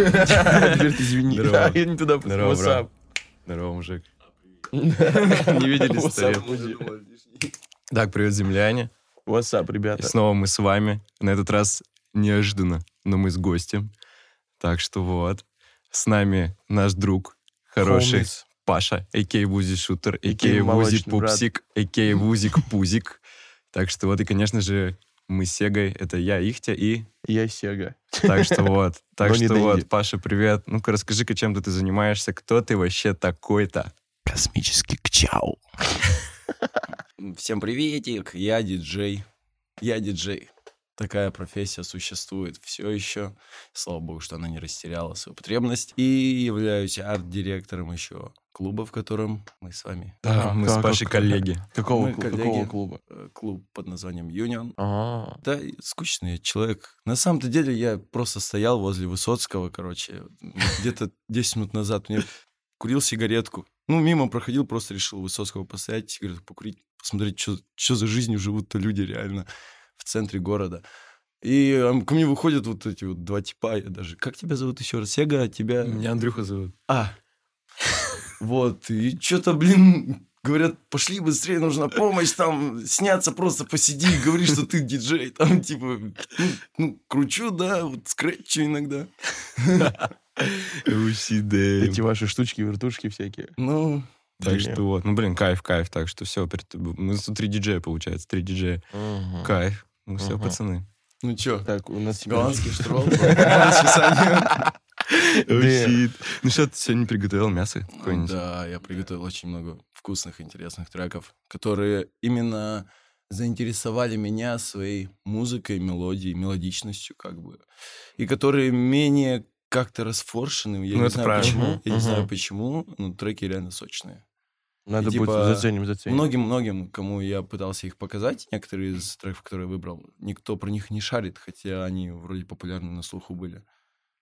Ты извини. Здорово. Я не туда Здорово, брат. up? Здорово, мужик. Не up, мужик? Так, привет, земляне. What's up, И ребята? снова мы с вами. На этот раз неожиданно, но мы с гостем. Так что вот. С нами наш друг, хороший Homies. Паша, а.к.а. Вузи Шутер, А.к.а. Вузи. Пупсик, а.к.а. Вузик Пузик. Так что вот, и, конечно же, мы с Сегой, это я, Ихтя, и Я Сега. так что вот. Так что вот, Паша, привет. Ну-ка, расскажи-ка, чем ты занимаешься, кто ты вообще такой-то? Космический кчау. Всем приветик, я диджей. Я диджей. Такая профессия существует все еще. Слава богу, что она не растеряла свою потребность. И являюсь арт-директором еще клуба, в котором мы с вами. Да, А, мы с как- Пашей как- коллеги. Какого, Мы коллеги. какого клуба? Э, Клуб под названием Union. А, Да, скучный человек. На самом-то деле я просто стоял возле Высоцкого, короче. Где-то 10 минут назад мне курил сигаретку. Ну, мимо проходил, просто решил Высоцкого постоять, сигарету покурить, посмотреть, что за жизнью живут-то люди реально в центре города. И ко мне выходят вот эти вот два типа, я даже... Как тебя зовут еще раз? Сега, тебя... Меня Андрюха зовут. А. Вот, и что-то, блин, говорят, пошли быстрее, нужна помощь, там, сняться просто посиди, говори, что ты диджей, там, типа, ну, ну, кручу, да, вот скретчу иногда. Эти ваши штучки, вертушки всякие. Ну, Так Блин. что вот, ну блин, кайф, кайф. Так что все, мы тут три диджея, получается, три диджея. Кайф. Ну все, Мгм. пацаны. ну чё, Так, у нас голландский. Oh, Да. shit. Ну что, ты сегодня приготовил мясо какое-нибудь? Да, я приготовил очень много вкусных, интересных треков, которые именно заинтересовали меня своей музыкой, мелодией, мелодичностью, как бы. И которые менее как-то расфоршены. Я Ну, не это знаю правильно. почему. Я не знаю почему, но треки реально сочные. Надо И будет типа заценим, заценим. Многим-многим, кому я пытался их показать, некоторые из треков, которые я выбрал, никто про них не шарит, хотя они вроде популярны на слуху были.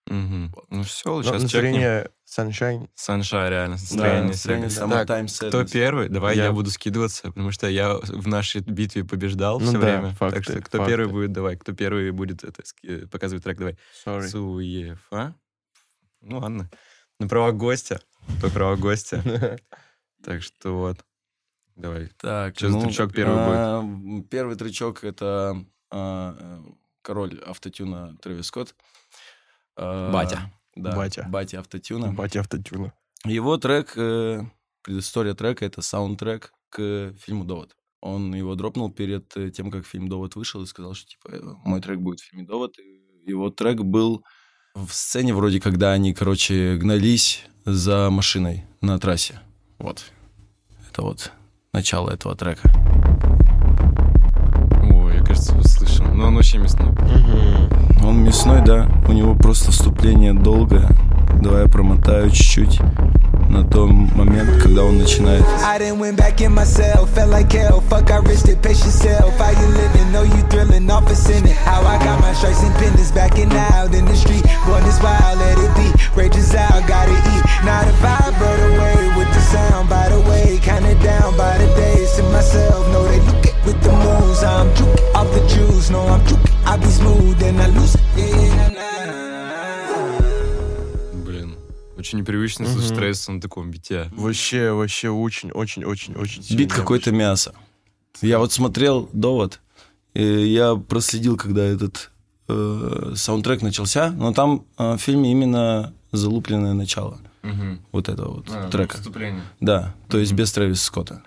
Мгм. Ну все, Но сейчас чекнем. настроение Sunshine. Санша, реально, Да, настроение. настроение всегда. Summertime Кто первый? Давай я... Я- буду скидываться, потому что я в нашей битве побеждал Ну все да, время. факты, так что кто факты. первый будет, давай. Кто первый будет это, показывать трек, давай. Sorry. Суефа. Ну ладно. На права гостя. По права гостя. Так что вот. Давай. Так, Чё за тречок первый будет? Первый тречок это а, э, король автотюна Трэвис Скотт. А, Батя. Да, Батя. Батя автотюна. Батя автотюна. Его трек, э, предыстория трека, это саундтрек к фильму «Довод». Он его дропнул перед э, тем, как фильм «Довод» вышел, и сказал, что, типа, мой трек будет в фильме «Довод». И его трек был в сцене вроде, когда они, короче, гнались за машиной на трассе. Вот. Это вот начало этого трека. Ой, я, кажется, его слышал. Но он очень мясной. Мгм. Он мясной, да, у него просто вступление долгое. Давай я промотаю чуть-чуть на тот момент, когда он начинает. Стресс на таком бите. Вообще, вообще очень, очень, очень, очень сильно Бит какое-то мясо. Я вот смотрел «Довод», и я проследил, когда этот э, саундтрек начался, но там э, в фильме именно залупленное начало вот этого вот А, трека. Вступление. Да, то есть без Трэвиса Скотта.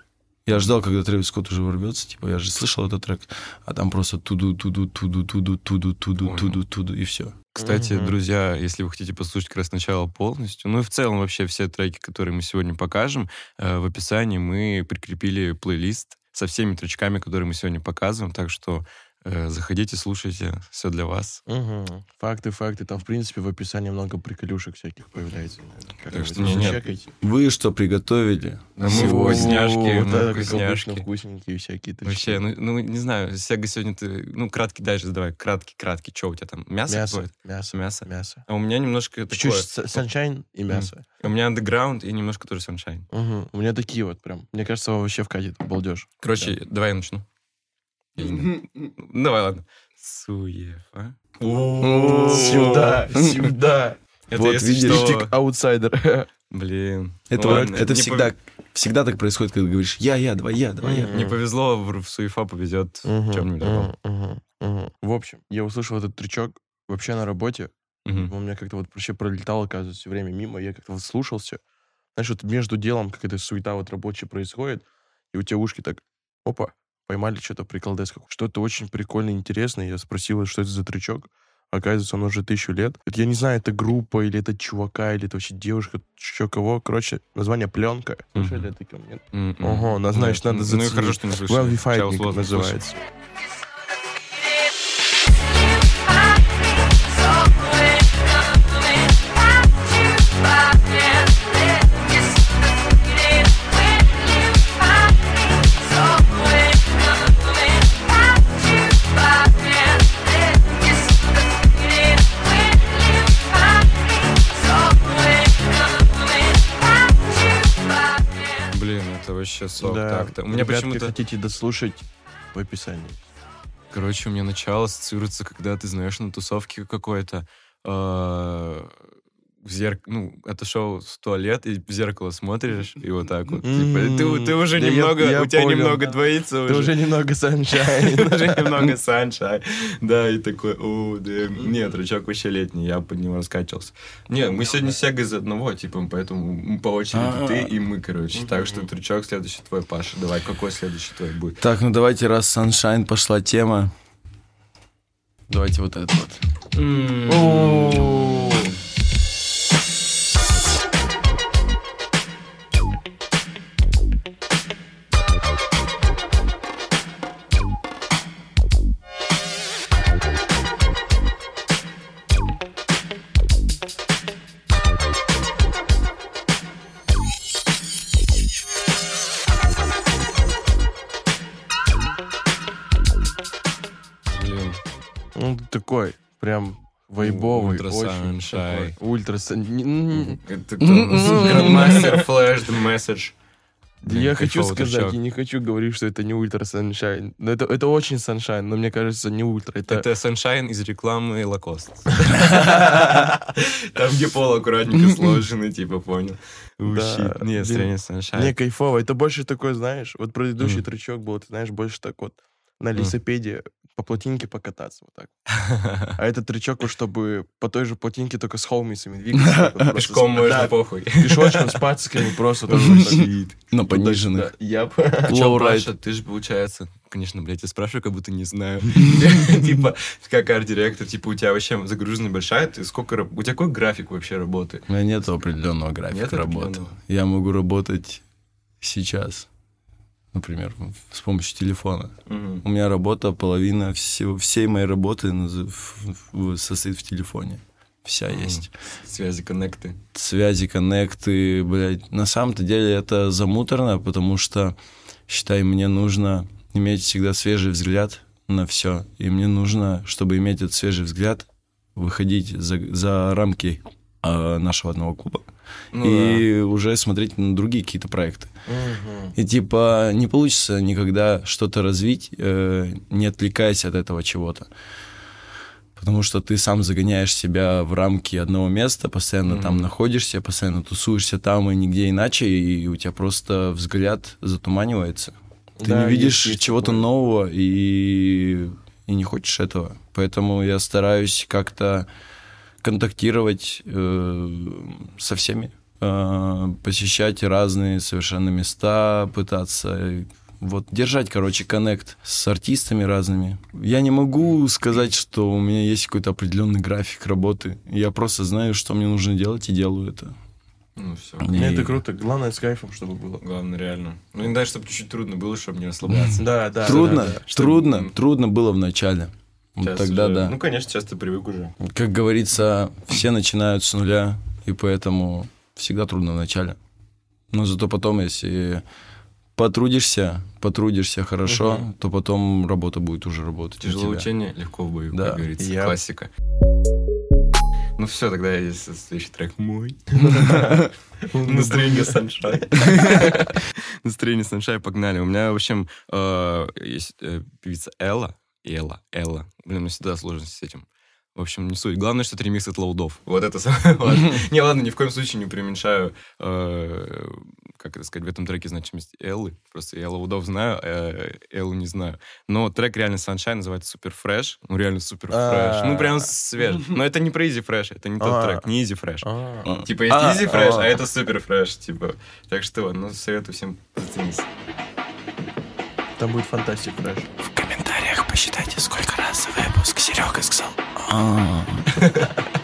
Я ждал, когда Трэвис Скотт уже ворвется, типа, я же слышал этот трек, а там просто туду, туду, туду, туду, туду, туду, туду, туду, и все. Кстати, Мгм. друзья, если вы хотите послушать как раз начало полностью, ну и в целом вообще все треки, которые мы сегодня покажем, э, в описании мы прикрепили плейлист со всеми тречками, которые мы сегодня показываем, так что заходите, слушайте, все для вас. Мгм. Факты, факты. Там, в принципе, в описании много приколюшек всяких появляется. Как Так что не, нет. чекайте. Вы что приготовили? Да мы Сегодня. вкусняшки, Вот мы это, как вкусняшки. обычно, вкусненькие всякие. точки. Вообще, ну, ну, не знаю, Сега сегодня ты, ну, краткий дальше задавай, краткий, краткий, что у тебя там, мясо, Мясо, какое-то? мясо, Мясо? мясо. А у меня немножко такое, саншайн и мясо. у меня андеграунд и немножко тоже саншайн. Мгм. У меня такие вот прям. Мне кажется, вообще вкатит, балдеж. Короче, давай я начну. Ну, Давай, ладно. Суефа. Сюда, сюда. Это Вот видишь, аутсайдер. Блин. Это, ладно, это всегда, пов- всегда так происходит, когда говоришь «я, я, давай я, давай я». Не повезло, в в Суефа повезет в Мгм, чем-нибудь мгм, мгм, мгм. В общем, я услышал этот трючок вообще на работе. Мгм. У меня как-то вот вообще пролетало, оказывается, все время мимо. Я как-то вот слушался. Знаешь, вот между делом какая-то суета вот рабочая происходит, и у тебя ушки так, опа, поймали что-то приколдес. какой- Что-то очень прикольно интересное. Я спросил, что это за трючок. Оказывается, он уже тысячу лет. Это, я не знаю, это группа, или это чувака, или это вообще девушка, еще кого. Короче, название «Пленка». Слышали это? Нет? М-м. Ого, ну, значит, Нет. надо Ну и заценить. хорошо, что не слышали. Well называется. Блин, вообще сок. Да. Так-то. У меня Ребятки, почему-то... хотите дослушать в описании. Короче, у меня начало ассоциируется, когда ты знаешь на тусовке какой-то э, в зерк... ну, отошел в туалет и в зеркало смотришь, и вот так вот. Типа, ты, ты уже Да я- немного, я у тебя понял. немного двоится Ты уже немного саншайн. Уже немного саншай. Да, и такой, о, да. Нет, рычаг вообще летний, я под него раскачивался. Нет, мы сегодня с Сегой из одного, типа, поэтому по очереди А-а. ты и мы, короче. Так что трючок следующий твой, Паша. Давай, какой следующий твой будет? Так, ну давайте, раз Sunshine пошла тема, давайте вот это вот. Такой, прям вайбовый, Ультра очень Sunshine. такой. Ультра sun- не- Это кто у нас? Grandmaster Flash The Message. Да Блин, я хочу кайфовый сказать, я не хочу говорить, что это не ультра sunshine. Но это, это очень sunshine, но мне кажется, не ультра. Это, Это Sunshine из рекламы Lacoste. Там, где поло аккуратненько сложенный, типа, понял. Да, блин. стрельни Sunshine. не кайфово. Это больше такой, знаешь, вот предыдущий трэчок был, ты знаешь, больше так вот на велосипеде по плотинке покататься вот так. А этот трючок, чтобы по той же плотинке, только с холмисами двигаться. Пешком можно похуй. Пешочком с пациками просто. На пониженных. Чё, Лоурайд. Паша, ты же, получается, конечно, блядь, я спрашиваю, как будто не знаю. Типа, как арт-директор, типа, у тебя вообще загруженность большая, ты сколько... У тебя какой график вообще работы? У меня нет определенного графика работы. Я могу работать сейчас, например, с помощью телефона. У меня работа, половина всего, всей моей работы состоит в телефоне. Вся Мгм. есть. Связи, коннекты. Связи, коннекты, блядь. На самом-то деле это замуторно, потому что, считай, мне нужно иметь всегда свежий взгляд на все. И мне нужно, чтобы иметь этот свежий взгляд, выходить за, за рамки э, нашего одного клуба Ну и уже смотреть на другие какие-то проекты. И типа не получится никогда что-то развить, э, не отвлекаясь от этого чего-то. Потому что ты сам загоняешь себя в рамки одного места, постоянно там Мгм. находишься, постоянно тусуешься там и нигде иначе, и у тебя просто взгляд затуманивается. Ты Да, не видишь есть- есть чего-то такое. нового и, и не хочешь этого. Поэтому я стараюсь как-то контактировать э, со всеми, э, посещать разные совершенно места, пытаться э, вот держать, короче, коннект с артистами разными. Я не могу сказать, что у меня есть какой-то определенный график работы. Я просто знаю, что мне нужно делать, и делаю это. Ну, все. И- это круто. Главное, с кайфом, чтобы было. Главное, реально. Ну, иногда, чтобы чуть-чуть трудно было, чтобы не расслабляться. Да, да. трудно, да, да. трудно, трудно было в начале. Сейчас тогда уже- да. Ну, конечно, сейчас ты привык уже. Как говорится, все начинают с нуля, и поэтому всегда трудно в начале. Но зато потом, если потрудишься, потрудишься хорошо, Мгм. то потом работа будет уже работать. Тяжело учение, легко в бою, Да. как говорится. Я- Классика. Ну все, тогда есть следующий трек мой. Настроение саншай. Настроение саншай, погнали. У меня, в общем, э, есть э, певица Элла. Элла, Элла. Блин, мне всегда сложности с этим. В общем, не суть. Главное, что это ремикс от лоудов. Вот это самое важное. Не, ладно, ни в коем случае не преуменьшаю, э, как это сказать, в этом треке значимость Эллы. Просто я лоудов знаю, а Эллу не знаю. Но трек реально Sunshine называется Super Fresh. Ну, реально Super Fresh. Ну, прям свеж. Но это не про Easy Fresh, это не тот А. трек, не Easy Fresh. А. Типа есть А, Easy Fresh, а. а это Super Fresh, типа. Так что, ну, советую всем заценить. Там будет фантастик фреш. Посчитайте, сколько раз выпуск Серега сказал.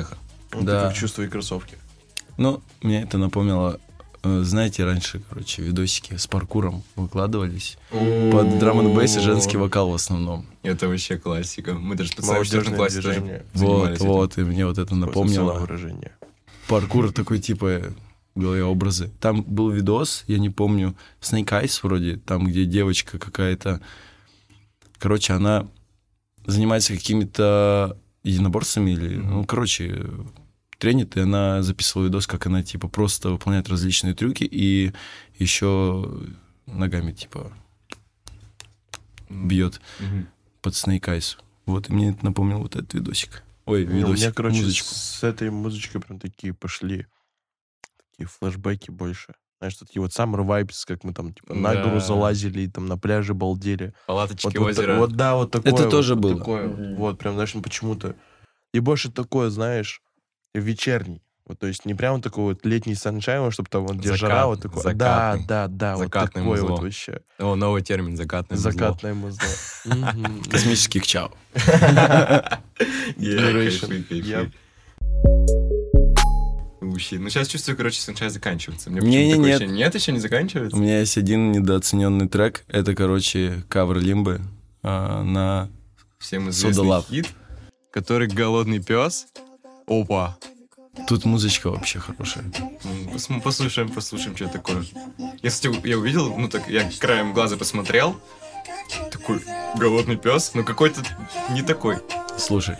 успеха. Ну, Да. Ты как чувство и кроссовки. Ну, мне это напомнило, э, знаете, раньше, короче, видосики с паркуром выкладывались. Под драм н бейс и женский вокал в основном. Это вообще классика. Мы даже специально в четвертом Молодежное классе тоже. Вот, вот, и мне вот это напомнило. выражение. Паркур такой, типа, в голове образы. Там был видос, я не помню, Snake Eyes вроде, там, где девочка какая-то... Короче, она занимается какими-то единоборствами или... Ну, короче, тренит, и она записывала видос, как она, типа, просто выполняет различные трюки и еще ногами, типа, бьет Мгм. под Snake Eyes. Вот, и мне это напомнил вот этот видосик. Ой, Ну, у видосик, меня, короче, музычку. с этой музычкой прям такие пошли такие флешбеки больше. Знаешь, такие вот Summer Vibes, как мы там типа на гору Да. залазили, и там на пляже балдели. Палаточки Вот, вот, озера. та- вот да, вот такое. Это вот тоже было. такое. Вот, прям, знаешь, ну, почему-то. И больше такое, знаешь, вечерний. Вот, то есть не прям такой вот летний саншайн, чтобы там вот где жара, вот такой. Да, закатный. да, да, вот Закатное такое вот музло. вообще. О, новый термин закатное музло. Закатное музло. Космических чау. Yeah, Generation. Вообще. Ну, сейчас чувствую, короче, санчай заканчивается. Мне Не, не, такое нет. ощущение. Нет, еще не заканчивается? У меня есть один недооцененный трек. Это, короче, кавер Лимбы а, на... Всем известный хит, который «Голодный пес». Опа. Тут музычка вообще хорошая. Послушаем, послушаем, что такое. Я, кстати, я увидел, ну так, я краем глаза посмотрел. Такой голодный пес, но какой-то не такой. Слушай.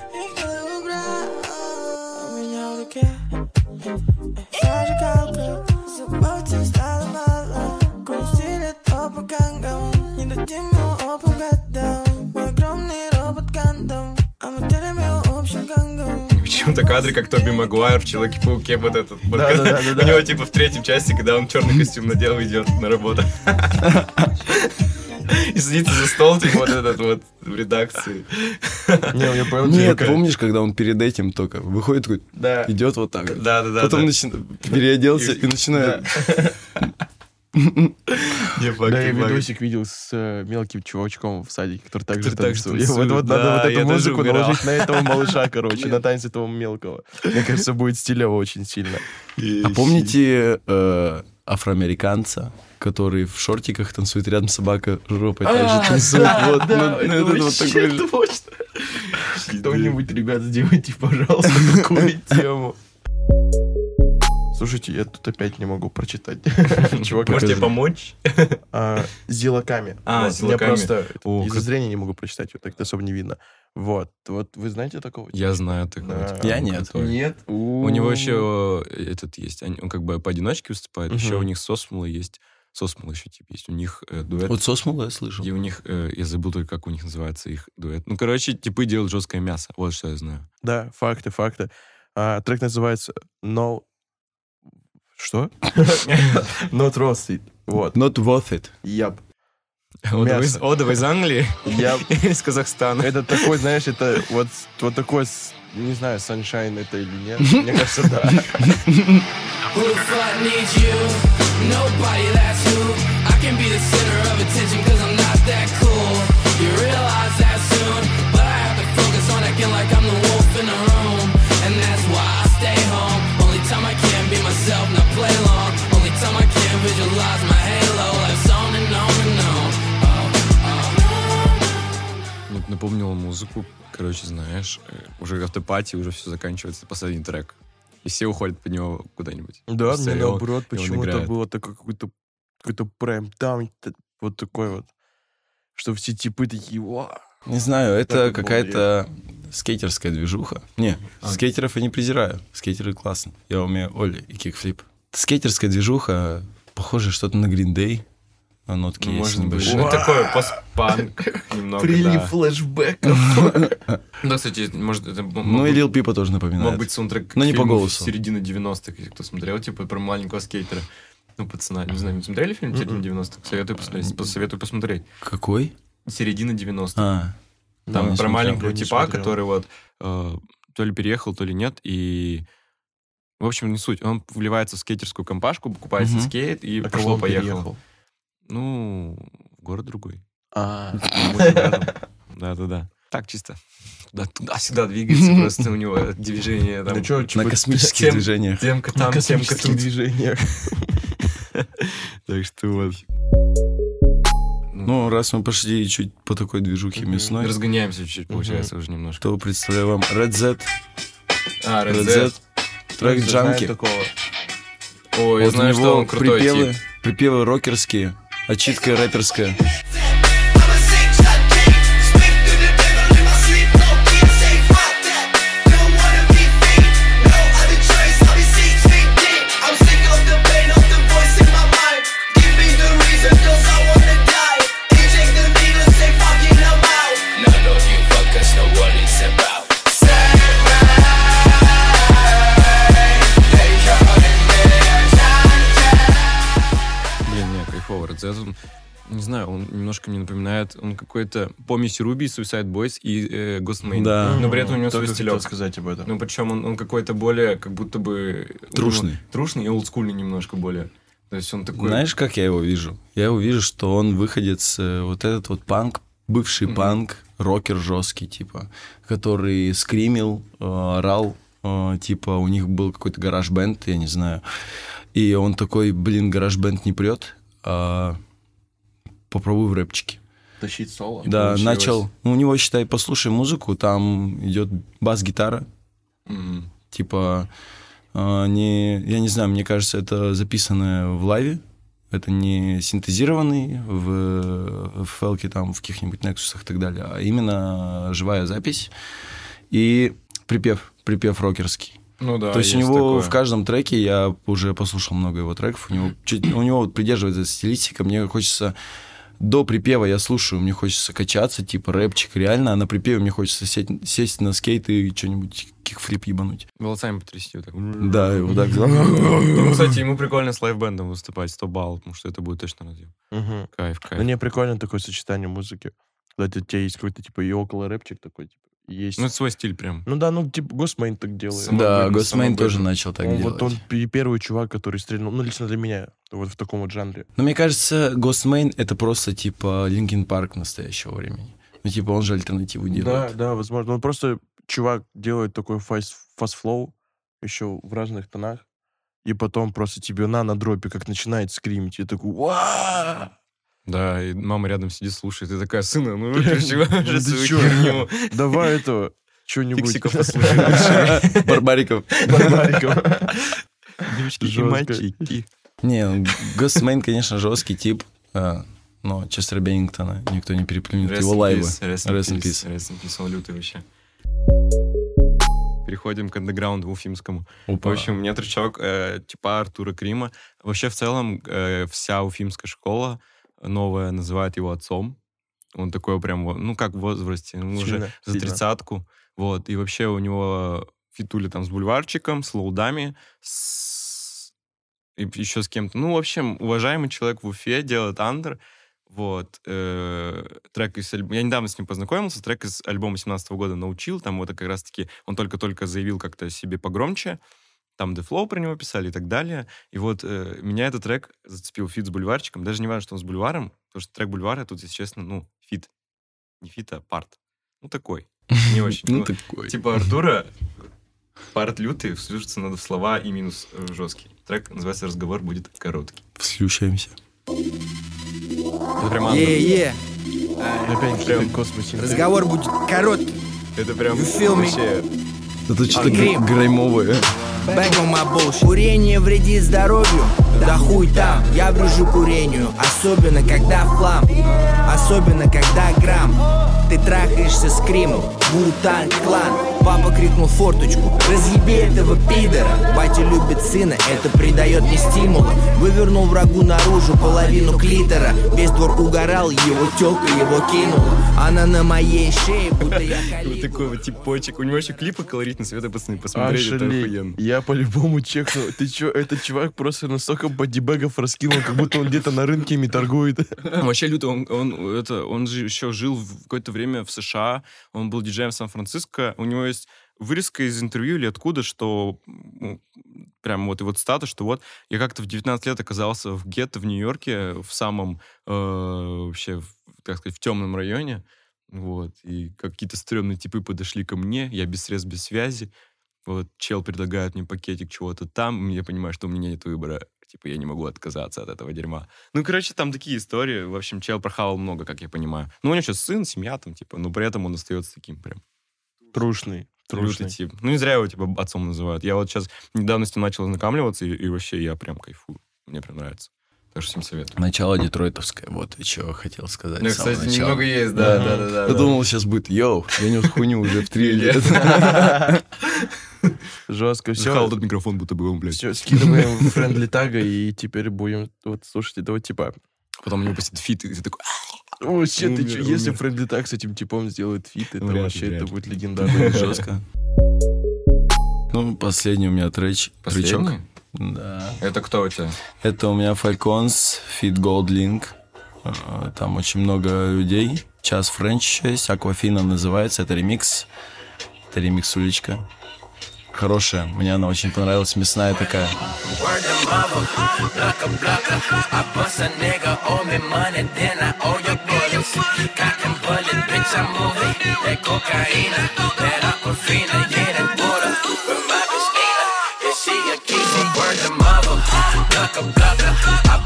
Почему-то кадры, как Тоби Магуайр в Человеке-пауке, вот этот. вот Да, да, да, да, У него типа в третьем части, когда он черный костюм надел, идет на работу. И садится за стол, типа вот этот вот в редакции. Не, я понял. Нет, типа, помнишь, когда он перед этим только выходит такой, Да. идет вот так. Да, да, да. Потом да. начи- переоделся и начинает... Не, факт, Да, я видосик видел с э, мелким чувачком в садике, который так же танцует. Вот, надо да, вот эту музыку наложить на этого малыша, короче, на танец этого мелкого. Мне кажется, будет стилево очень сильно. А помните э, афроамериканца, который в шортиках танцует рядом собака жопой также танцует? Вот, ну, ну, это вот такой же. точно. Кто-нибудь, ребят, сделайте, пожалуйста, такую тему. Слушайте, я тут опять не могу прочитать. Чувак, Может тебе покажи. помочь? А, Зилаками. А, Зилаками. Я просто из-за зрения не могу прочитать, вот так особо не видно. Вот, вот вы знаете такого? Я знаю такого. Типа, Я нет. Нет. У него еще этот есть, он как бы поодиночке выступает, еще у них Сосмула есть, Сосмула еще типа есть, у них э, дуэт. Вот Сосмула я слышал. И у них, э, я забыл только, как у них называется их дуэт. Ну, короче, типы делают жесткое мясо, вот что я знаю. Да, факты, факты. А, трек называется No... Что? Not Roasted. Вот. Not worth it. Яп. Одовый из, Англии, Яп. из Казахстана. Это такой, знаешь, это вот, вот такой, не знаю, sunshine это или нет. Мне кажется, да. Who the fuck needs you? Nobody, that's who. I can be the center of attention cause I'm not that cool. Сменил музыку, короче, знаешь, э, уже автопати, уже все заканчивается, последний трек. И все уходят под него куда-нибудь. Да, мне наоборот, почему-то было такое какой-то какой-то прайм там вот такой вот, что все типы такие, «Ва». Не знаю, это какая-то скейтерская движуха. Не, А. скейтеров я не презираю. Скейтеры классно. Я умею Оли и кикфлип. Скейтерская движуха, похоже что-то на Green Day. А нотки Ну, есть небольшие. Ну, такой постпанк немного, Прилив да. флешбеков. Да, кстати, может, это Ну и Lil Peep тоже напоминает. Мог быть саундтрек Но не по голосу. середины 90-х, если кто смотрел, типа, про маленького скейтера. Ну, пацана, не знаю, не смотрели фильм «Середина 90-х»? Советую посмотреть. Посоветую посмотреть. Какой? «Середина 90-х». А, Там про маленького типа, который вот э, то ли переехал, то ли нет, и... В общем, не суть. Он вливается в скейтерскую компашку, покупает себе Мгм. скейт и А пошло-поехал. переехал? Ну, город другой. А, Да-да-да. Так, чисто. Туда- Туда-сюда двигается, просто у него движение там... ну что, на космических тем- движениях. Темка там, темка тут. движениях. Так что вот. Ну, раз мы пошли чуть по такой движухе мясной, Разгоняемся чуть-чуть, получается, уже немножко. то представляю вам Red Z, А, Red Z, трек Джанки. Ой, я знаю, что он крутой припевы, припевы рокерские, очитка рэперская. Не знаю, он немножко мне напоминает, он какой-то помесь Руби, Suicide Boys и э, Ghostman. Да. Но при этом у него Только свой хотел стилек. сказать об этом. Ну, причем он, он какой-то более, как будто бы... Трушный. него Трушный и олдскульный немножко более. То есть он такой... Знаешь, как я его вижу? Я его вижу, что он выходец, э, вот этот вот панк, бывший Мгм. панк, рокер жесткий, типа, который скримил, э, орал, э, типа, у них был какой-то гараж-бенд, я не знаю. И он такой, блин, гараж-бенд не прет, а попробуй в рэпчике. Тащить соло. да, получилось. начал. Ну, у него, считай, послушай музыку, там идет бас-гитара, Мгм. типа, а, не, я не знаю, мне кажется, это записанное в лайве, это не синтезированный в, в фелке, там, в каких-нибудь Nexus и так далее, а именно живая запись и припев, припев рокерский. Ну да, То есть, у него такое. в каждом треке, я уже послушал много его треков, у него, чуть- у него придерживается стилистика, мне хочется до припева я слушаю, мне хочется качаться, типа рэпчик, реально, а на припеве мне хочется сесть, сесть на скейт и что-нибудь кикфлип ебануть. Волосами потрясти вот так. Да, и вот так. Ну, кстати, ему прикольно с лайв-бендом выступать, 100 баллов, потому что это будет точно разъем. Кайф, кайф. не, прикольно такое сочетание музыки. Когда у тебя есть какой-то, типа, и около рэпчик такой, типа, есть... Ну, это свой стиль прям. Ну да, ну, типа, Ghostemane так делает. Само- Да, Ghostemane тоже начал так Он делать. вот он первый чувак, который стрельнул, ну, лично для меня, вот в таком вот жанре. Но мне кажется, Ghostemane это просто типа Linkin Park настоящего времени. Ну, типа, он же альтернативу Да, делает. да, возможно. Он просто, чувак делает такой fast, fast-flow, еще в разных тонах, и потом просто тебе на, на дропе, как начинает скримить, и такой! Да, и мама рядом сидит, слушает, и такая, сына, ну выключи Ну уже ты свою херню. Давай это, что-нибудь. Фиксиков послушай. Барбариков. Барбариков. Девочки и мальчики. Не, Госмейн, конечно, жесткий тип. а, Но Честера Беннингтона никто не переплюнет его лайвы. Rest in peace. Rest in peace, он лютый вообще. Переходим к андеграунду уфимскому. В Опа. общем, у меня тречок э, типа Артура Крима. Вообще, в целом, э, вся уфимская школа новая называет его отцом. Он такой прям, ну, как в возрасте, ну, уже Сильно, за сильно. тридцатку. Вот, и вообще у него фитули там с бульварчиком, с лоудами, с... и еще с кем-то. Ну, в общем, уважаемый человек в Уфе делает андер. Вот. э, трек из альбома... Я недавно с ним познакомился. Трек из альбома 17 года научил. Там вот как раз-таки он только-только заявил как-то себе погромче. Там Flow про него писали и так далее. И вот э, меня этот трек зацепил feat с бульварчиком. Даже не важно, что он с бульваром, потому что трек бульвара тут, если честно, ну, feat. Не feat, а part. Ну, такой. Не очень. Ну, Ну, такой. Типа Артура, part лютый, слушаться надо в слова и минус э, жесткий. Трек называется «Разговор будет короткий». Слющаемся. Это прям. Yeah, yeah. Опять какие-то космосинтез. Разговор будет короткий. Это прям вообще... Это что-то Грим. Back on my bullshit. Курение вредит здоровью, да хуй там. Я врежу курению, особенно когда флам. Особенно когда грамм. Ты трахаешься с кримом, Вутанг клан Папа крикнул форточку, разъеби этого пидора Батя любит сына, это придает мне стимула Вывернул врагу наружу половину клитора Весь двор угорал, его тёлка его кинула Она на моей шее, будто я Вот такой вот типочек. У него еще клипы колоритный, Света, пацаны, посмотреть, это охуенно. Я по-любому чекну. Ты чё, этот чувак просто настолько бодибэгов раскинул, как будто он где-то на рынке ими торгует. Вообще люто, он, он, это, он же еще жил в какое-то время в США, он был диджеем в Сан-Франциско, у него есть вырезка из интервью или откуда, что ну, прям вот его цитата, что вот я как-то в 19 лет оказался в гетто в Нью-Йорке, в самом э, вообще, так сказать, в темном районе, вот, и какие-то стрёмные типы подошли ко мне, я без средств, без связи, вот, чел предлагает мне пакетик чего-то там, я понимаю, что у меня нет выбора, типа, я не могу отказаться от этого дерьма. Ну, короче, там такие истории. В общем, чел прохавал много, как я понимаю. Ну, у него сейчас сын, семья там, типа, но при этом он остается таким прям Трушный. лютый Трушный. тип. Ну, не зря его, типа, отцом называют. Я вот сейчас недавно с ним начал ознакомливаться, и, и вообще я прям кайфую. Мне прям нравится. Так что всем советую. Начало детройтовское, вот и что хотел сказать. Ну, кстати, начала. немного есть, да, да, да, да. Я да. думал, сейчас будет, йоу, я нес хуйню уже в три лет. Жестко. Все, этот микрофон, будто бы он, блядь. все, скидываем Friendly Thug'а и теперь будем вот слушать этого типа. Потом у него посидит фит, и ты такой, О, shit, ты Умер, чё, если умер. Friendly Thug с этим типом сделает фит, это Вряд вообще, вряд это будет легендарно. Жестко. Ну, последний у меня трэч. Последний? Да. Это кто у тебя? Это у меня Falcons, Fit Gold Link. Э, Там очень много людей. Час Френч еще есть. Аквафина называется. Это ремикс. Это ремикс уличка. Хорошая. Мне она очень понравилась. Мясная такая. Word to mother, bust a blocker. I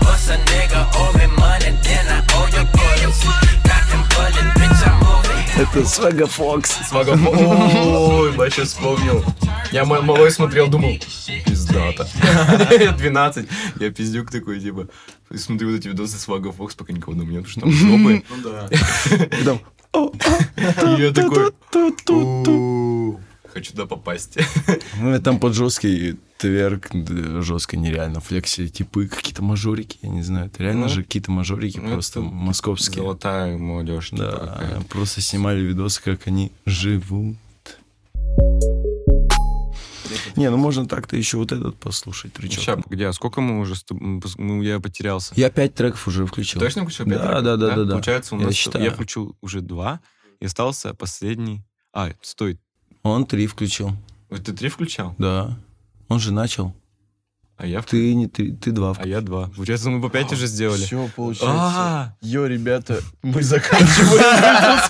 bust a nigga, moving. Это Свага Фокс. Ой, сейчас вспомнил. Я ма- малой смотрел, думал, пиздата. Я 12. Я пиздюк такой, типа, смотрю вот эти видосы с Вага Фокс, пока никого дома нет, потому что там жопы. Ну да. И я такой, «О, хочу туда попасть. Ну, и там под жесткий тверк, жестко нереально. Флекси, типы, какие-то мажорики, я не знаю. Это реально Ну, же какие-то мажорики ну, просто московские. Золотая молодежь. типа, Да, какая-то. просто снимали видосы, как они живут. Не, ну можно так-то еще вот этот послушать, трючок. Ща, где, а сколько мы уже, ну, я потерялся. Я пять треков уже включил. Точно включил? Да, пять треков? да, да, да, да. Получается, у Я нас... считаю. Я включил уже два, и остался последний... А, стой, Он три включил. Ты три включал? Да. Он же начал. А я, в- Ты не три, ты два. а я два. Получается, мы по пять уже сделали. Все получается. А, Йо, ребята, мы заканчиваем.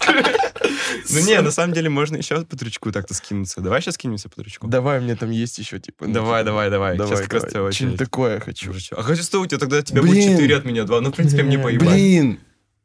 Ну не, на самом деле можно еще по трючку так-то скинуться. Давай сейчас скинемся по трючку. Давай, мне там есть еще, типа. ну, Давай, типа, давай, давай. Давай, Сейчас как раз твоя очередь. такое хочу. А хотя что у тебя тогда тебя будет 4 от меня 2. Ну, в принципе, мне поебать. Блин,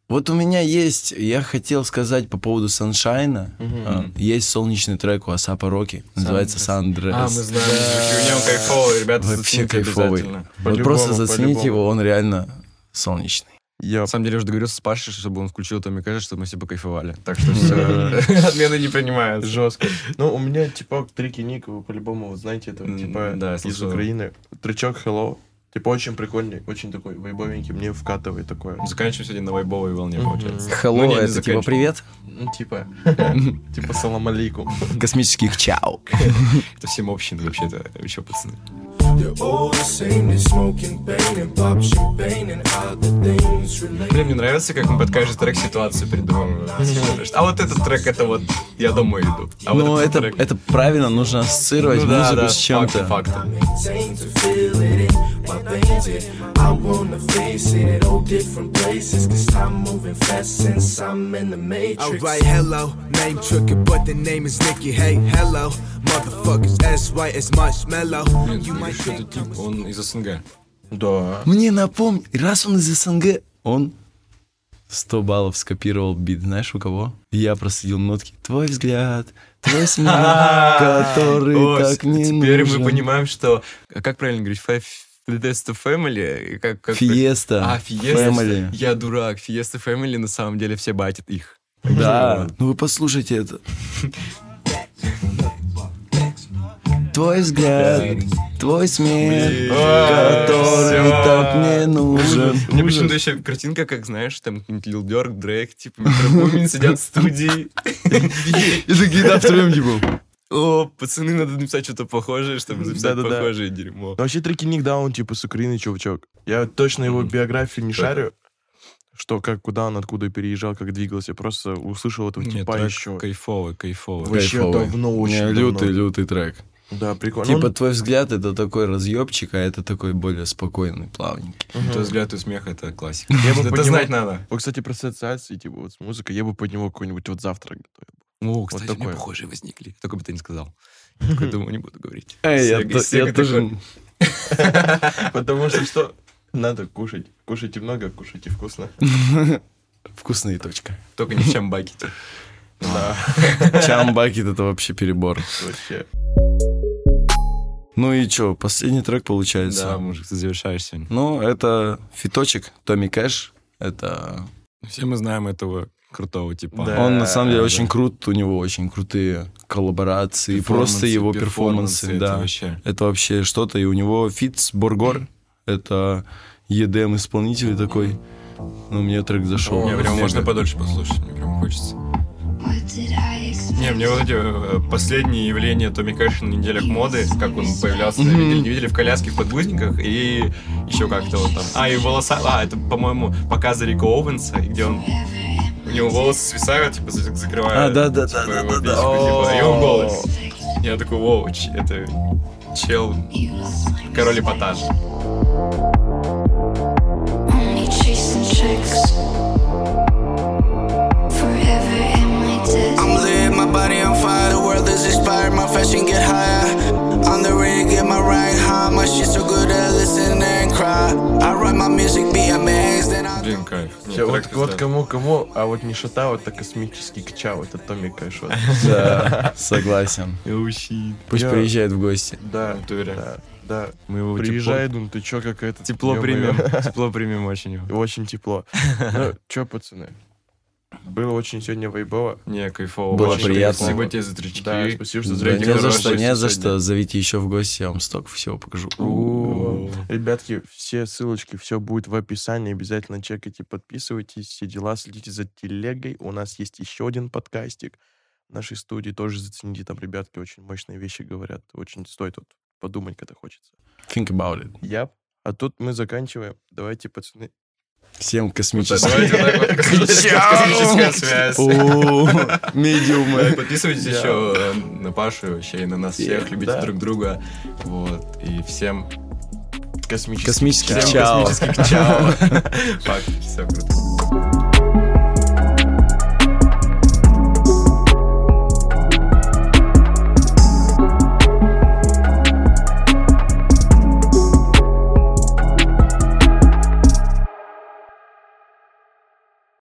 вот у меня есть, я хотел сказать по поводу Саншайна. А, Есть солнечный трек у Асапа Роки, называется Сандрес. А, мы знаем. мужики, У него кайфовый, ребята, Вообще кайфовый. Вот просто зацените его, он реально солнечный. Я На самом деле, уже договорился с Пашей, чтобы он включил Томми Кэша, чтобы мы все покайфовали. Так что все, отмены не принимаются. жестко. Ну, у меня, типа, трики Ник, вы по-любому вот знаете, это, типа, да, из. Украины. Тречок Hello. Типа, очень прикольный, очень такой вайбовенький, мне вкатывает такое. Заканчиваем сегодня на вайбовой волне, получается. Hello, Ну, это типа заканчиваем. привет. Ну, типа, типа, салам алейкум. Космических чау. Это всем общий, вообще-то, еще пацаны. They're all the same, they smoking pain and pop champagne and other things related. Блин, мне нравится, как мы под каждый трек ситуацию придумываем. А вот этот трек, это вот я домой иду. А вот Ну, этот это, трек- это правильно, нужно ассоциировать Ну да, музыку да, с чем-то. факты, факты. Alright, hello, name tricky, but the name is Nicky. Hey, hello, motherfuckers as white as marshmallow. Блин, You might это тип, он из СНГ. Да. Мне напомни, раз он из СНГ, он 100 баллов скопировал бит, знаешь, у кого? Я просадил нотки. Твой взгляд, твой смех, который так не Теперь мы понимаем, что... а Как правильно говорить? Fiesta Family? Как, как... Фиеста, А, Fiesta. Family. Я дурак. Fiesta Family, на самом деле, все батят их. Да, ну вы послушайте это. Твой взгляд, твой смех, который так не нужен. Мне почему-то еще картинка, как, знаешь, там какой-нибудь Лил Дёрк, Дрейк, типа, Метробумин сидят в студии. И такие, да, втроем, типа. О, пацаны, надо написать что-то похожее, чтобы записать Да-да-да. похожее дерьмо. Вообще Трики Ник Даун, типа, с Украины чувачок. Я точно его биографию не шарю, что, как, куда он, откуда переезжал, как двигался. Просто услышал этого Нет, типа трек еще. кайфовый, кайфовый. Вообще Кайфовый. давно, очень Не, давно. лютый, лютый трек. Да, прикольно. Типа, твой взгляд это такой разъебчик, а это такой более спокойный, плавненький. мгм. Твой взгляд и смех — это классика. Я бы Это поднимал- знать надо. Вот, кстати, про ассоциации, типа, вот с музыкой, я бы под него какой-нибудь вот завтрак готовил. О, кстати, меня такое. похожие возникли. Только бы ты не сказал. Такой, думаю, не буду говорить. Эй, я, я тоже... Потому что что? Надо кушать. Кушайте много, кушайте вкусно. Вкусно и точка. Только не в Chum Bucket'е. Да, Chum Bucket это вообще перебор. вообще. Ну и чё, последний трек Да, получается. мужик, ты завершаешь сегодня. Ну, это фиточек, Tommy Cash. Это... Все мы знаем этого крутого типа. Да. Он на самом деле да. очень крут, у него очень крутые коллаборации, просто его перформансы, это да. вообще. Это вообще что-то, и у него фит с Borgore, это EDM исполнитель такой. Ну, мне трек зашел. Мне прям можно подольше послушать, мне прям хочется. Не, мне вот эти э, последние явления Томми Кэша на неделях моды, как он появлялся, видели, не видели в коляске, в подгузниках, и еще как-то вот там. А, и волоса, а, это, по-моему, показы Рика Оуэнса, где он у него волосы свисают, типа, за- закрывают. А, да, да, типа, да, да, да, письку, да. типа, и он голос. Я такой, воу, это чел, король эпатажа. Only chasing chicks. Is expired, my fashion get higher. On the ring, get my rank high. My shit so good I listen and cry. I write my music, BMX, then I. Блин, кайф. Нет, трек вот, вот кому-кому, а вот не шатау, это космический качау, это Томми Кэш. вот. Да, согласен. Пусть Я- приезжает в гости. Да, натуре. да, да. Мы его Приезжай, ну ты чё, какая-то... Тепло, тепло ё-моё. примем. Тепло примем очень его. Очень тепло. Ну, чё, пацаны? Было очень сегодня вайбово. Не, кайфово. Было Очень приятно. Спасибо тебе за тречки. Да, спасибо, что Да, зрите не за что, не за что. Зовите еще в гости, я вам столько всего покажу. Ребятки, все ссылочки, все будет в описании. Обязательно чекайте, подписывайтесь, все дела, следите за телегой. У нас есть еще один подкастик в нашей студии. Тоже зацените, там ребятки очень мощные вещи говорят. Очень стоит вот подумать, когда хочется. Think about it. Яп. А тут мы заканчиваем. Давайте, пацаны. Всем. Космическая связь. Медиумы. Подписывайтесь еще э, на Пашу вообще и на нас всех. Любите друг друга. Вот. И всем. Космических всем чао. космических чао. Факт. Все круто.